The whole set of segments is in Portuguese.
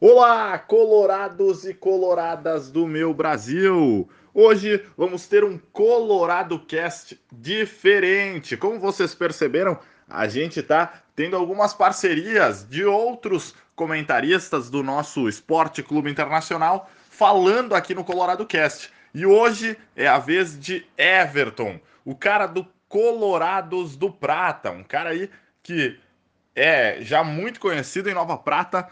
Olá, colorados e coloradas do meu Brasil! Hoje vamos ter um Colorado Cast diferente. Como vocês perceberam, a gente está tendo algumas parcerias de outros comentaristas do nosso Esporte Clube Internacional falando aqui no Colorado Cast. E hoje é a vez de Everton, o cara do Colorados do Prata, um cara aí que é já muito conhecido em Nova Prata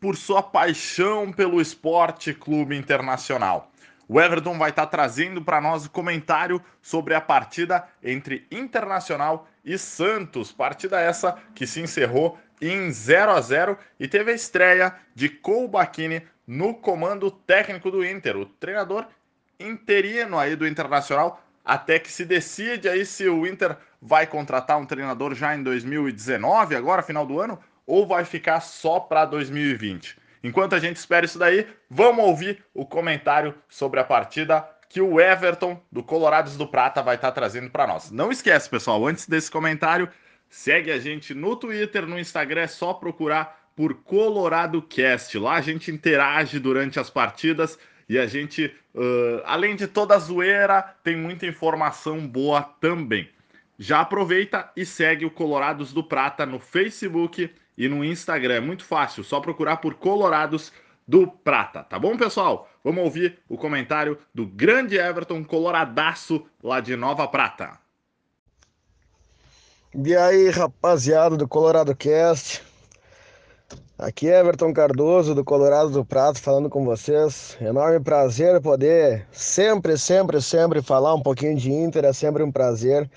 por sua paixão pelo Esporte Clube Internacional. O Everton vai estar trazendo para nós o comentário sobre a partida entre Internacional e Santos. Partida essa que se encerrou em 0 a 0 e teve a estreia de Colbachini no comando técnico do Inter. O treinador interino aí do Internacional até que se decide aí se o Inter vai contratar um treinador já em 2019, agora final do ano, ou vai ficar só para 2020. Enquanto a gente espera isso daí, vamos ouvir o comentário sobre a partida que o Everton do Colorados do Prata vai estar tá trazendo para nós. Não esquece, pessoal, antes desse comentário, segue a gente no Twitter, no Instagram, é só procurar por Colorado Cast. Lá a gente interage durante as partidas e a gente, uh, além de toda a zoeira, tem muita informação boa também. Já aproveita e segue o Colorados do Prata no Facebook e no Instagram. É muito fácil, só procurar por Colorados do Prata, tá bom, pessoal? Vamos ouvir o comentário do grande Everton Coloradaço lá de Nova Prata. E aí, rapaziada do Colorado Cast. Aqui é Everton Cardoso do Colorado do Prata falando com vocês. Enorme prazer poder sempre, sempre, sempre falar um pouquinho de Inter, é sempre um prazer.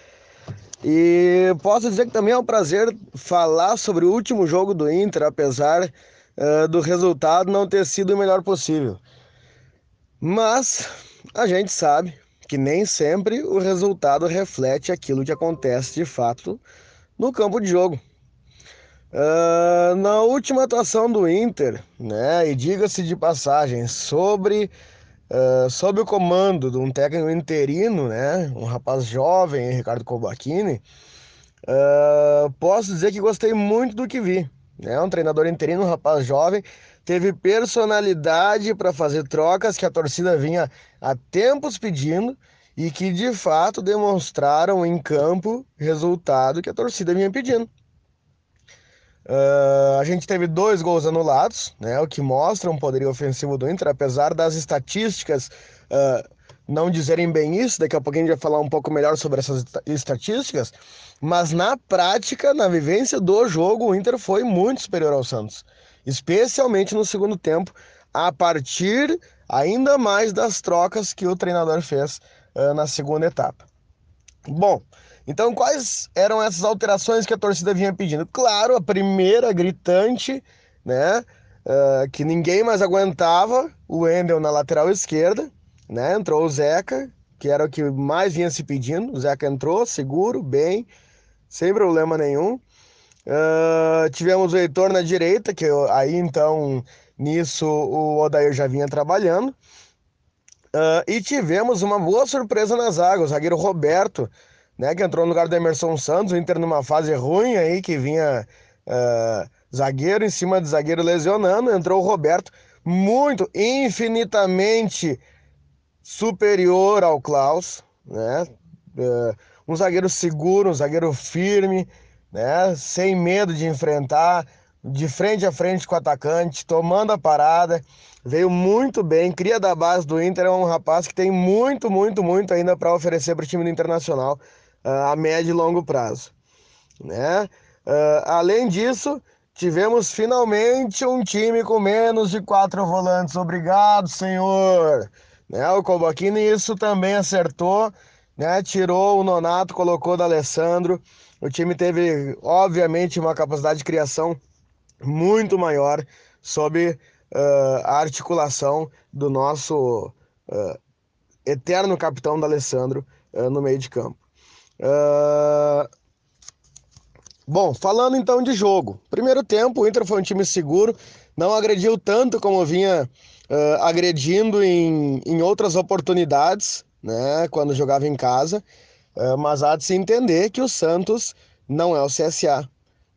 E posso dizer que também é um prazer falar sobre o último jogo do Inter, apesar uh, do resultado não ter sido o melhor possível. Mas a gente sabe que nem sempre o resultado reflete aquilo que acontece de fato no campo de jogo. Uh, na última atuação do Inter, né, e diga-se de passagem, sobre Uh, sob o comando de um técnico interino, né, um rapaz jovem, Ricardo Cobachini, uh, posso dizer que gostei muito do que vi. Né? Um treinador interino, um rapaz jovem, teve personalidade para fazer trocas que a torcida vinha há tempos pedindo e que de fato demonstraram em campo resultado que a torcida vinha pedindo. Uh, a gente teve dois gols anulados, né, o que mostra um poderio ofensivo do Inter, apesar das estatísticas uh, não dizerem bem isso. Daqui a pouquinho a gente vai falar um pouco melhor sobre essas estatísticas. Mas na prática, na vivência do jogo, o Inter foi muito superior ao Santos, especialmente no segundo tempo, a partir ainda mais das trocas que o treinador fez uh, na segunda etapa. Bom, então, quais eram essas alterações que a torcida vinha pedindo? Claro, a primeira gritante, né? Uh, que ninguém mais aguentava, o Wendel na lateral esquerda, né? Entrou o Zeca, que era o que mais vinha se pedindo. O Zeca entrou, seguro, bem, sem problema nenhum. Uh, tivemos o Heitor na direita, que eu, aí então nisso o Odair já vinha trabalhando. Uh, e tivemos uma boa surpresa na zaga, o zagueiro Roberto né, que entrou no lugar do Emerson Santos, o Inter numa fase ruim aí, que vinha uh, zagueiro em cima de zagueiro lesionando, entrou o Roberto, muito, infinitamente superior ao Klaus, né, uh, um zagueiro seguro, um zagueiro firme, né, sem medo de enfrentar, de frente a frente com o atacante, tomando a parada, veio muito bem, cria da base do Inter, é um rapaz que tem muito, muito, muito ainda para oferecer para o time do Internacional a médio e longo prazo. Né? Uh, além disso, tivemos finalmente um time com menos de quatro volantes. Obrigado, senhor. Né? O Colboquini isso também acertou, né? tirou o Nonato, colocou o Alessandro. O time teve, obviamente, uma capacidade de criação muito maior sob uh, a articulação do nosso uh, eterno capitão da Alessandro no meio de campo. Uh... Bom, falando então de jogo. Primeiro tempo, o Inter foi um time seguro, não agrediu tanto como vinha uh, agredindo em, em outras oportunidades, né, quando jogava em casa. Uh, mas há de se entender que o Santos não é o CSA.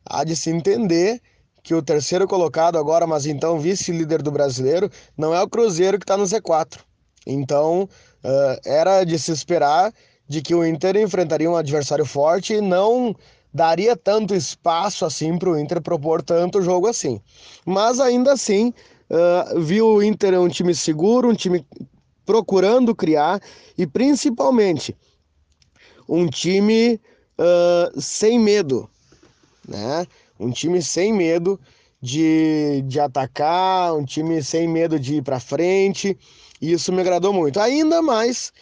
Há de se entender que o terceiro colocado agora, mas então vice-líder do brasileiro, não é o Cruzeiro que está no Z4. Então, uh, era de se esperar de que o Inter enfrentaria um adversário forte e não daria tanto espaço assim para o Inter propor tanto jogo assim. Mas ainda assim, uh, viu o Inter um time seguro, um time procurando criar e principalmente um time uh, sem medo, né? Um time sem medo de, de atacar, um time sem medo de ir para frente. Isso me agradou muito. Ainda mais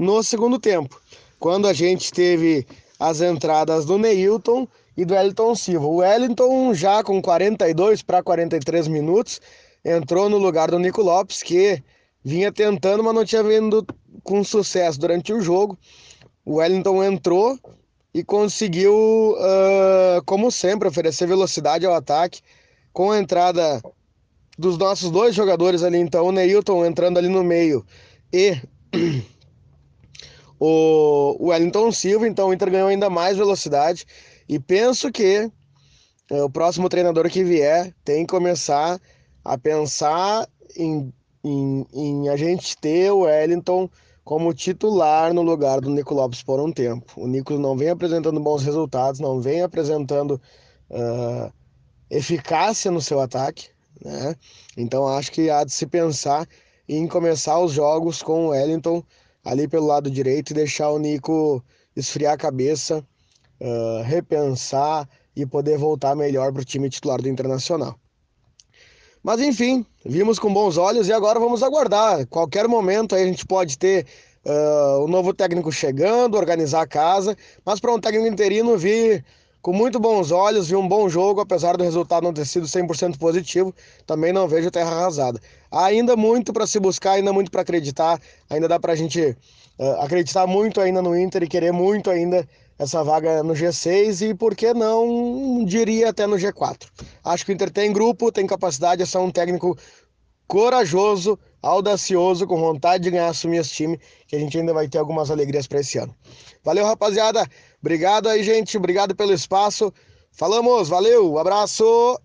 no segundo tempo, quando a gente teve as entradas do Neilton e do Wellington Silva. O Wellington, já com 42 para 43 minutos, entrou no lugar do Nico Lopes, que vinha tentando, mas não tinha vindo com sucesso durante o jogo. O Wellington entrou e conseguiu, uh, como sempre, oferecer velocidade ao ataque com a entrada dos nossos dois jogadores ali, então, o Neilton entrando ali no meio e o Wellington Silva, então o Inter ganhou ainda mais velocidade e penso que uh, o próximo treinador que vier tem que começar a pensar em, em, em a gente ter o Wellington como titular no lugar do Nico Lopes por um tempo. O Nico não vem apresentando bons resultados, não vem apresentando uh, eficácia no seu ataque, né? Então acho que há de se pensar em começar os jogos com o Wellington ali pelo lado direito e deixar o Nico esfriar a cabeça, uh, repensar e poder voltar melhor para o time titular do Internacional. Mas enfim, vimos com bons olhos e agora vamos aguardar. Qualquer momento aí a gente pode ter uh, o novo técnico chegando, organizar a casa, mas para um técnico interino vir com muito bons olhos, vir um bom jogo, apesar do resultado não ter sido 100% positivo, também não vejo terra arrasada. Ainda muito para se buscar, ainda muito para acreditar, ainda dá para a gente uh, acreditar muito ainda no Inter e querer muito ainda essa vaga no G6 e por que não diria até no G4. Acho que o Inter tem grupo, tem capacidade, é só um técnico corajoso, audacioso, com vontade de ganhar, assumir esse time, que a gente ainda vai ter algumas alegrias para esse ano. Valeu, rapaziada. Obrigado aí, gente. Obrigado pelo espaço. Falamos, valeu, abraço.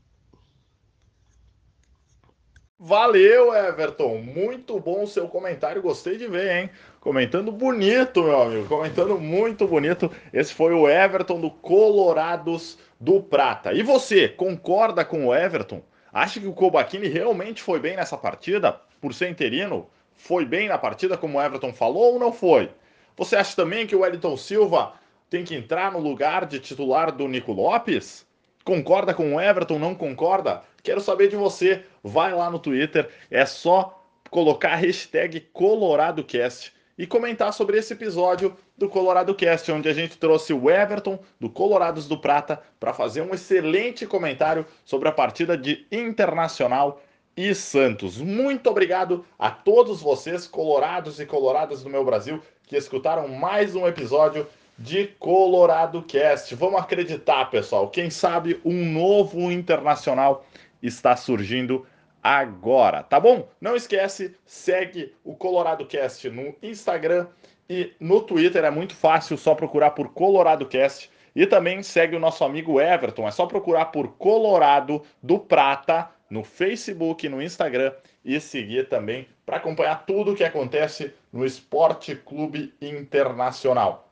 Valeu, Everton. Muito bom o seu comentário. Gostei de ver, hein? Comentando bonito, meu amigo. Comentando muito bonito. Esse foi o Everton do Colorados do Prata. E você, concorda com o Everton? Acha que o Kobachini realmente foi bem nessa partida? Por ser interino? Foi bem na partida, como o Everton falou, ou não foi? Você acha também que o Wellington Silva tem que entrar no lugar de titular do Nico Lopes? Concorda com o Everton? Não concorda? Quero saber de você. Vai lá no Twitter, é só colocar a hashtag ColoradoCast e comentar sobre esse episódio do Colorado Cast, onde a gente trouxe o Everton do Colorados do Prata para fazer um excelente comentário sobre a partida de Internacional e Santos. Muito obrigado a todos vocês, colorados e coloradas do meu Brasil, que escutaram mais um episódio de Colorado Cast. Vamos acreditar, pessoal. Quem sabe um novo internacional está surgindo agora, tá bom? Não esquece, segue o Colorado Cast no Instagram e no Twitter, é muito fácil, só procurar por Colorado Cast. E também segue o nosso amigo Everton, é só procurar por Colorado do Prata no Facebook, no Instagram e seguir também para acompanhar tudo o que acontece no Esporte Clube Internacional.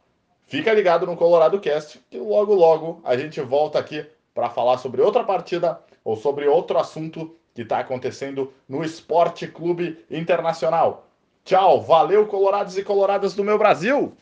Fica ligado no Colorado Cast que logo logo a gente volta aqui para falar sobre outra partida ou sobre outro assunto que está acontecendo no Esporte Clube Internacional. Tchau, valeu, colorados e coloradas do meu Brasil!